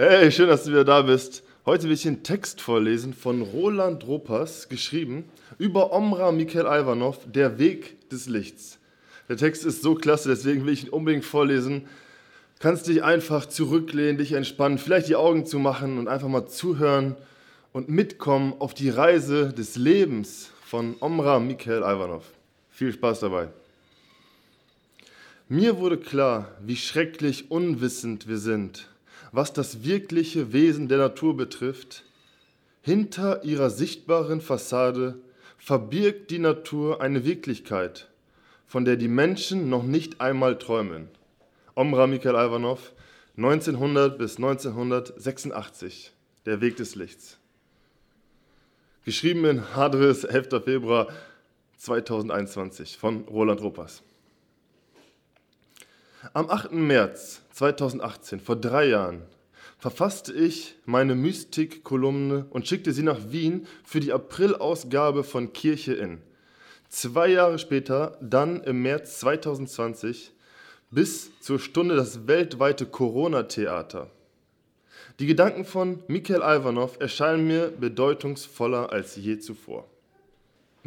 Hey, schön, dass du wieder da bist. Heute will ich einen Text vorlesen von Roland Ropas, geschrieben über Omra Mikhail Ivanov, Der Weg des Lichts. Der Text ist so klasse, deswegen will ich ihn unbedingt vorlesen. Kannst dich einfach zurücklehnen, dich entspannen, vielleicht die Augen zu machen und einfach mal zuhören und mitkommen auf die Reise des Lebens von Omra Mikhail Ivanov. Viel Spaß dabei. Mir wurde klar, wie schrecklich unwissend wir sind was das wirkliche Wesen der Natur betrifft, hinter ihrer sichtbaren Fassade verbirgt die Natur eine Wirklichkeit, von der die Menschen noch nicht einmal träumen. Omra Mikhail Ivanov, 1900 bis 1986, Der Weg des Lichts. Geschrieben in Hadris, 11. Februar 2021 von Roland Ropas. Am 8. März 2018, vor drei Jahren, verfasste ich meine Mystik-Kolumne und schickte sie nach Wien für die April-Ausgabe von Kirche in. Zwei Jahre später, dann im März 2020, bis zur Stunde das weltweite Corona-Theater. Die Gedanken von Mikhail Ivanov erscheinen mir bedeutungsvoller als je zuvor.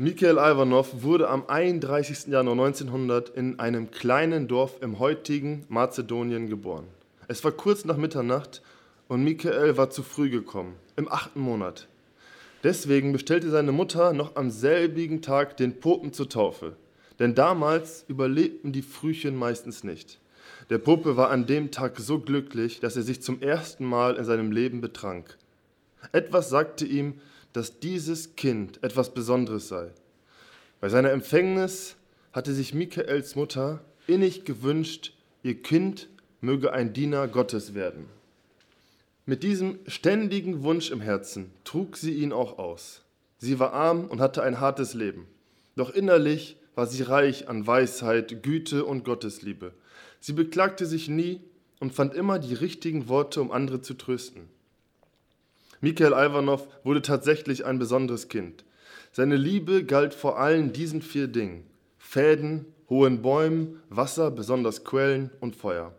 Mikhail Ivanov wurde am 31. Januar 1900 in einem kleinen Dorf im heutigen Mazedonien geboren. Es war kurz nach Mitternacht und Michael war zu früh gekommen, im achten Monat. Deswegen bestellte seine Mutter noch am selbigen Tag den Popen zur Taufe. Denn damals überlebten die Frühchen meistens nicht. Der Puppe war an dem Tag so glücklich, dass er sich zum ersten Mal in seinem Leben betrank. Etwas sagte ihm, dass dieses Kind etwas Besonderes sei. Bei seiner Empfängnis hatte sich Michaels Mutter innig gewünscht, ihr Kind möge ein Diener Gottes werden. Mit diesem ständigen Wunsch im Herzen trug sie ihn auch aus. Sie war arm und hatte ein hartes Leben. Doch innerlich war sie reich an Weisheit, Güte und Gottesliebe. Sie beklagte sich nie und fand immer die richtigen Worte, um andere zu trösten. Mikhail Ivanov wurde tatsächlich ein besonderes Kind. Seine Liebe galt vor allen diesen vier Dingen: Fäden, hohen Bäumen, Wasser, besonders Quellen und Feuer.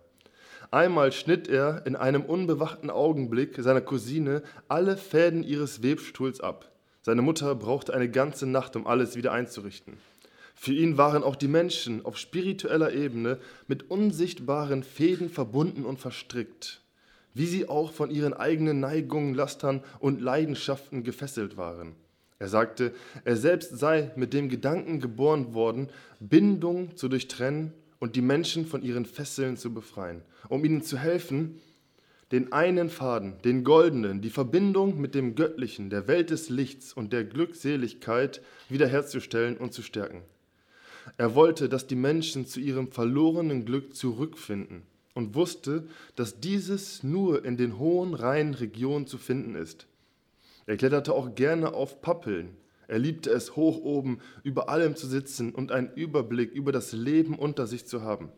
Einmal schnitt er in einem unbewachten Augenblick seiner Cousine alle Fäden ihres Webstuhls ab. Seine Mutter brauchte eine ganze Nacht, um alles wieder einzurichten. Für ihn waren auch die Menschen auf spiritueller Ebene mit unsichtbaren Fäden verbunden und verstrickt wie sie auch von ihren eigenen Neigungen, Lastern und Leidenschaften gefesselt waren. Er sagte, er selbst sei mit dem Gedanken geboren worden, Bindung zu durchtrennen und die Menschen von ihren Fesseln zu befreien, um ihnen zu helfen, den einen Faden, den goldenen, die Verbindung mit dem Göttlichen, der Welt des Lichts und der Glückseligkeit wiederherzustellen und zu stärken. Er wollte, dass die Menschen zu ihrem verlorenen Glück zurückfinden und wusste, dass dieses nur in den hohen, reinen Regionen zu finden ist. Er kletterte auch gerne auf Pappeln. Er liebte es, hoch oben über allem zu sitzen und einen Überblick über das Leben unter sich zu haben.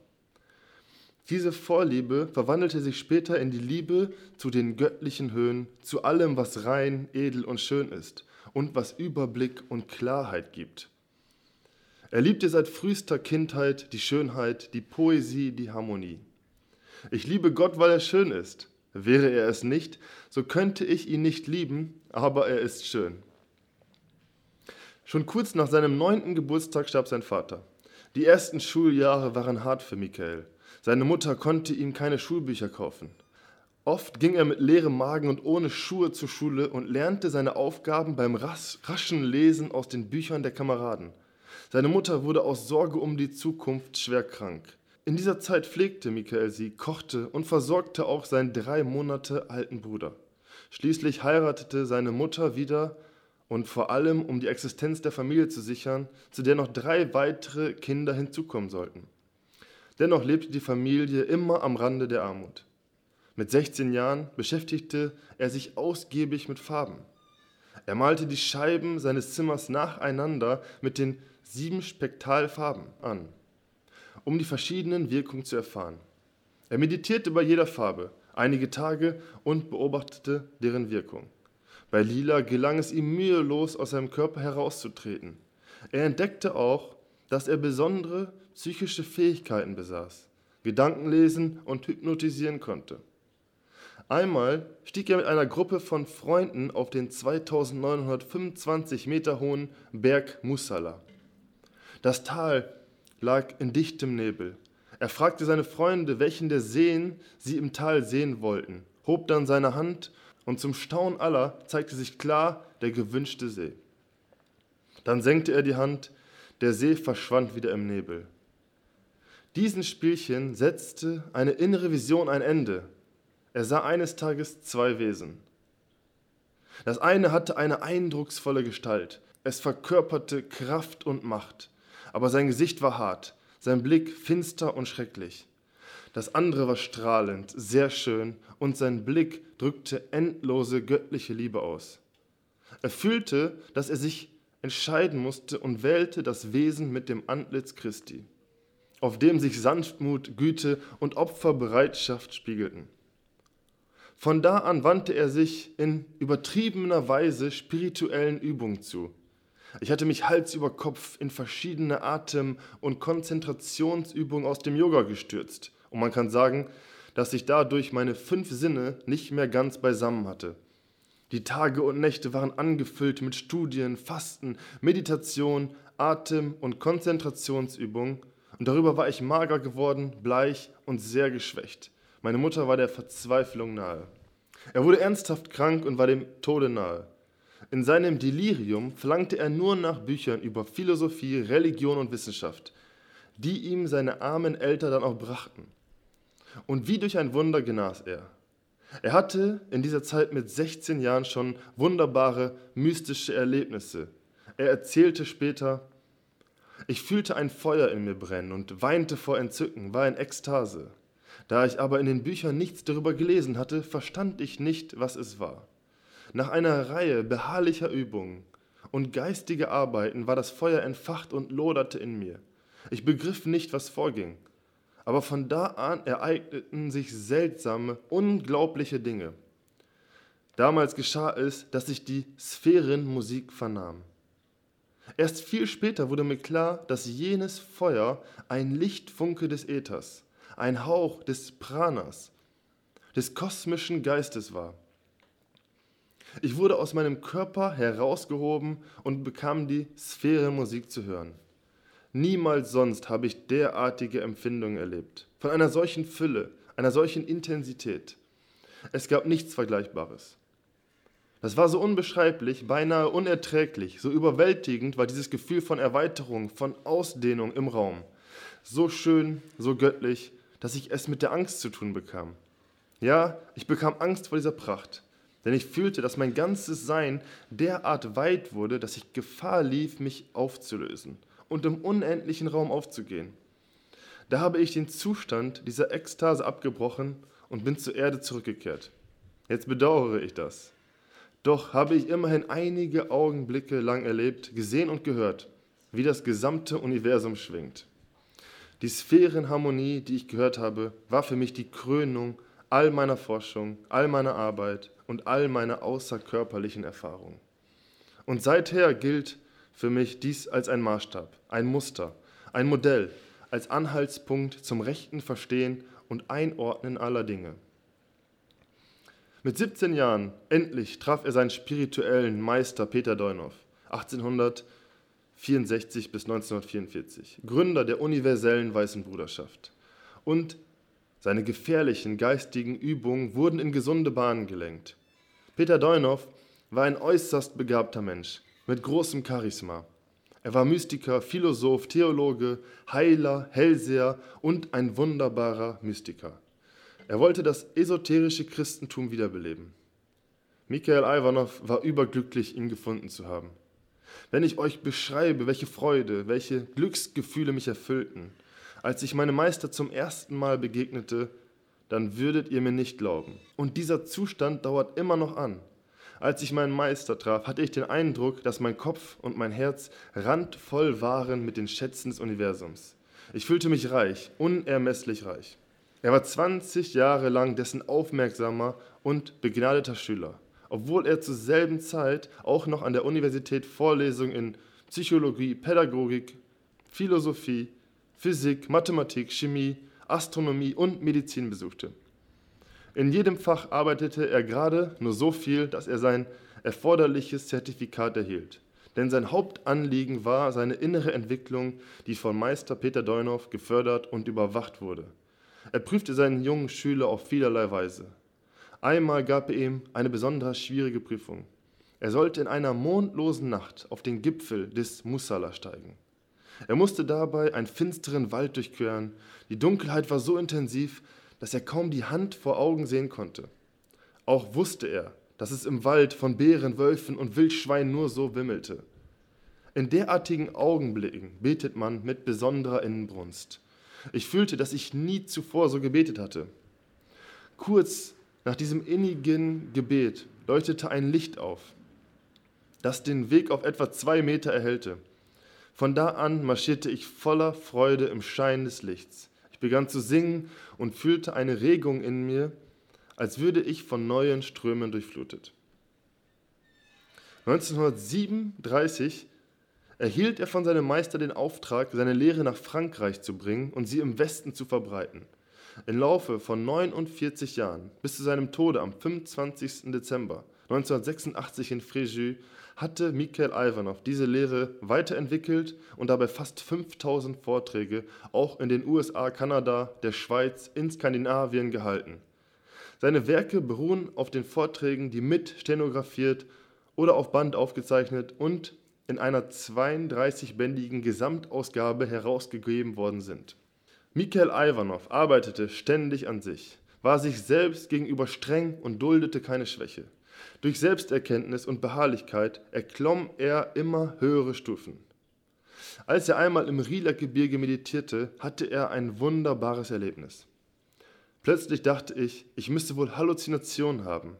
Diese Vorliebe verwandelte sich später in die Liebe zu den göttlichen Höhen, zu allem, was rein, edel und schön ist und was Überblick und Klarheit gibt. Er liebte seit frühester Kindheit die Schönheit, die Poesie, die Harmonie. Ich liebe Gott, weil er schön ist. Wäre er es nicht, so könnte ich ihn nicht lieben, aber er ist schön. Schon kurz nach seinem neunten Geburtstag starb sein Vater. Die ersten Schuljahre waren hart für Michael. Seine Mutter konnte ihm keine Schulbücher kaufen. Oft ging er mit leerem Magen und ohne Schuhe zur Schule und lernte seine Aufgaben beim raschen Lesen aus den Büchern der Kameraden. Seine Mutter wurde aus Sorge um die Zukunft schwer krank. In dieser Zeit pflegte Michael sie, kochte und versorgte auch seinen drei Monate alten Bruder. Schließlich heiratete seine Mutter wieder und vor allem, um die Existenz der Familie zu sichern, zu der noch drei weitere Kinder hinzukommen sollten. Dennoch lebte die Familie immer am Rande der Armut. Mit 16 Jahren beschäftigte er sich ausgiebig mit Farben. Er malte die Scheiben seines Zimmers nacheinander mit den sieben Spektralfarben an um die verschiedenen Wirkungen zu erfahren. Er meditierte bei jeder Farbe einige Tage und beobachtete deren Wirkung. Bei Lila gelang es ihm mühelos, aus seinem Körper herauszutreten. Er entdeckte auch, dass er besondere psychische Fähigkeiten besaß, Gedanken lesen und hypnotisieren konnte. Einmal stieg er mit einer Gruppe von Freunden auf den 2925 Meter hohen Berg Musala. Das Tal lag in dichtem Nebel. Er fragte seine Freunde, welchen der Seen sie im Tal sehen wollten, hob dann seine Hand und zum Staunen aller zeigte sich klar der gewünschte See. Dann senkte er die Hand, der See verschwand wieder im Nebel. Diesen Spielchen setzte eine innere Vision ein Ende. Er sah eines Tages zwei Wesen. Das eine hatte eine eindrucksvolle Gestalt. Es verkörperte Kraft und Macht aber sein Gesicht war hart, sein Blick finster und schrecklich. Das andere war strahlend, sehr schön, und sein Blick drückte endlose göttliche Liebe aus. Er fühlte, dass er sich entscheiden musste und wählte das Wesen mit dem Antlitz Christi, auf dem sich Sanftmut, Güte und Opferbereitschaft spiegelten. Von da an wandte er sich in übertriebener Weise spirituellen Übungen zu. Ich hatte mich Hals über Kopf in verschiedene Atem- und Konzentrationsübungen aus dem Yoga gestürzt. Und man kann sagen, dass ich dadurch meine fünf Sinne nicht mehr ganz beisammen hatte. Die Tage und Nächte waren angefüllt mit Studien, Fasten, Meditation, Atem- und Konzentrationsübungen. Und darüber war ich mager geworden, bleich und sehr geschwächt. Meine Mutter war der Verzweiflung nahe. Er wurde ernsthaft krank und war dem Tode nahe. In seinem Delirium verlangte er nur nach Büchern über Philosophie, Religion und Wissenschaft, die ihm seine armen Eltern dann auch brachten. Und wie durch ein Wunder genas er. Er hatte in dieser Zeit mit 16 Jahren schon wunderbare mystische Erlebnisse. Er erzählte später, ich fühlte ein Feuer in mir brennen und weinte vor Entzücken, war in Ekstase. Da ich aber in den Büchern nichts darüber gelesen hatte, verstand ich nicht, was es war. Nach einer Reihe beharrlicher Übungen und geistiger Arbeiten war das Feuer entfacht und loderte in mir. Ich begriff nicht, was vorging. Aber von da an ereigneten sich seltsame, unglaubliche Dinge. Damals geschah es, dass ich die Sphärenmusik vernahm. Erst viel später wurde mir klar, dass jenes Feuer ein Lichtfunke des Äthers, ein Hauch des Pranas, des kosmischen Geistes war. Ich wurde aus meinem Körper herausgehoben und bekam die Sphärenmusik zu hören. Niemals sonst habe ich derartige Empfindungen erlebt. Von einer solchen Fülle, einer solchen Intensität. Es gab nichts Vergleichbares. Das war so unbeschreiblich, beinahe unerträglich, so überwältigend war dieses Gefühl von Erweiterung, von Ausdehnung im Raum. So schön, so göttlich, dass ich es mit der Angst zu tun bekam. Ja, ich bekam Angst vor dieser Pracht. Denn ich fühlte, dass mein ganzes Sein derart weit wurde, dass ich Gefahr lief, mich aufzulösen und im unendlichen Raum aufzugehen. Da habe ich den Zustand dieser Ekstase abgebrochen und bin zur Erde zurückgekehrt. Jetzt bedauere ich das. Doch habe ich immerhin einige Augenblicke lang erlebt, gesehen und gehört, wie das gesamte Universum schwingt. Die Sphärenharmonie, die ich gehört habe, war für mich die Krönung all meiner Forschung, all meiner Arbeit und all meiner außerkörperlichen Erfahrungen. Und seither gilt für mich dies als ein Maßstab, ein Muster, ein Modell, als Anhaltspunkt zum rechten Verstehen und Einordnen aller Dinge. Mit 17 Jahren endlich traf er seinen spirituellen Meister Peter Deunow, 1864 bis 1944, Gründer der universellen Weißen Bruderschaft. Und seine gefährlichen geistigen Übungen wurden in gesunde Bahnen gelenkt. Peter Deunow war ein äußerst begabter Mensch mit großem Charisma. Er war Mystiker, Philosoph, Theologe, Heiler, Hellseher und ein wunderbarer Mystiker. Er wollte das esoterische Christentum wiederbeleben. Michael Ivanov war überglücklich, ihn gefunden zu haben. Wenn ich euch beschreibe, welche Freude, welche Glücksgefühle mich erfüllten, als ich meinem Meister zum ersten Mal begegnete, dann würdet ihr mir nicht glauben. Und dieser Zustand dauert immer noch an. Als ich meinen Meister traf, hatte ich den Eindruck, dass mein Kopf und mein Herz randvoll waren mit den Schätzen des Universums. Ich fühlte mich reich, unermesslich reich. Er war 20 Jahre lang dessen aufmerksamer und begnadeter Schüler, obwohl er zur selben Zeit auch noch an der Universität Vorlesungen in Psychologie, Pädagogik, Philosophie, Physik, Mathematik, Chemie, Astronomie und Medizin besuchte. In jedem Fach arbeitete er gerade nur so viel, dass er sein erforderliches Zertifikat erhielt. Denn sein Hauptanliegen war seine innere Entwicklung, die von Meister Peter Deunow gefördert und überwacht wurde. Er prüfte seinen jungen Schüler auf vielerlei Weise. Einmal gab er ihm eine besonders schwierige Prüfung. Er sollte in einer mondlosen Nacht auf den Gipfel des Musala steigen. Er musste dabei einen finsteren Wald durchqueren. Die Dunkelheit war so intensiv, dass er kaum die Hand vor Augen sehen konnte. Auch wusste er, dass es im Wald von Bären, Wölfen und Wildschweinen nur so wimmelte. In derartigen Augenblicken betet man mit besonderer Inbrunst. Ich fühlte, dass ich nie zuvor so gebetet hatte. Kurz nach diesem innigen Gebet leuchtete ein Licht auf, das den Weg auf etwa zwei Meter erhellte. Von da an marschierte ich voller Freude im Schein des Lichts. Ich begann zu singen und fühlte eine Regung in mir, als würde ich von neuen Strömen durchflutet. 1937 erhielt er von seinem Meister den Auftrag, seine Lehre nach Frankreich zu bringen und sie im Westen zu verbreiten. Im Laufe von 49 Jahren, bis zu seinem Tode am 25. Dezember 1986 in Fréjus, hatte Mikhail Ivanov diese Lehre weiterentwickelt und dabei fast 5000 Vorträge auch in den USA, Kanada, der Schweiz, in Skandinavien gehalten. Seine Werke beruhen auf den Vorträgen, die mit stenografiert oder auf Band aufgezeichnet und in einer 32-bändigen Gesamtausgabe herausgegeben worden sind. Mikhail Ivanov arbeitete ständig an sich, war sich selbst gegenüber streng und duldete keine Schwäche. Durch Selbsterkenntnis und Beharrlichkeit erklomm er immer höhere Stufen. Als er einmal im Rieler-Gebirge meditierte, hatte er ein wunderbares Erlebnis. Plötzlich dachte ich, ich müsste wohl Halluzinationen haben,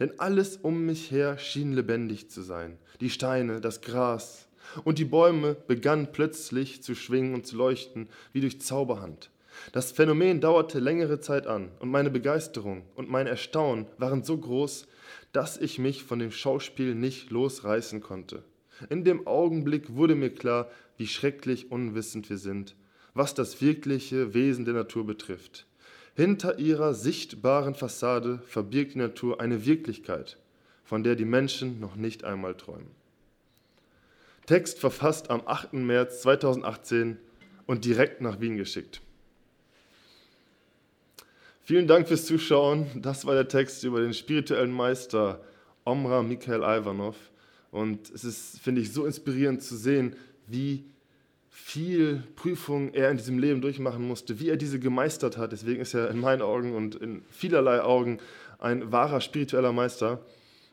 denn alles um mich her schien lebendig zu sein. Die Steine, das Gras und die Bäume begannen plötzlich zu schwingen und zu leuchten wie durch Zauberhand. Das Phänomen dauerte längere Zeit an und meine Begeisterung und mein Erstaunen waren so groß, dass ich mich von dem Schauspiel nicht losreißen konnte. In dem Augenblick wurde mir klar, wie schrecklich unwissend wir sind, was das wirkliche Wesen der Natur betrifft. Hinter ihrer sichtbaren Fassade verbirgt die Natur eine Wirklichkeit, von der die Menschen noch nicht einmal träumen. Text verfasst am 8. März 2018 und direkt nach Wien geschickt. Vielen Dank fürs Zuschauen. Das war der Text über den spirituellen Meister Omra Mikhail Ivanov. Und es ist, finde ich, so inspirierend zu sehen, wie viel Prüfung er in diesem Leben durchmachen musste, wie er diese gemeistert hat. Deswegen ist er in meinen Augen und in vielerlei Augen ein wahrer spiritueller Meister.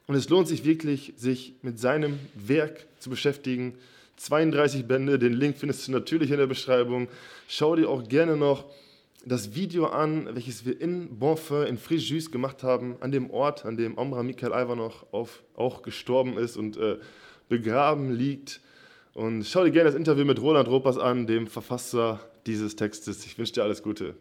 Und es lohnt sich wirklich, sich mit seinem Werk zu beschäftigen. 32 Bände, den Link findest du natürlich in der Beschreibung. Schau dir auch gerne noch das Video an, welches wir in Bonfeu in Fréjus gemacht haben, an dem Ort, an dem Omra Michael Ivanov auch gestorben ist und äh, begraben liegt. Und schau dir gerne das Interview mit Roland Ropers an, dem Verfasser dieses Textes. Ich wünsche dir alles Gute.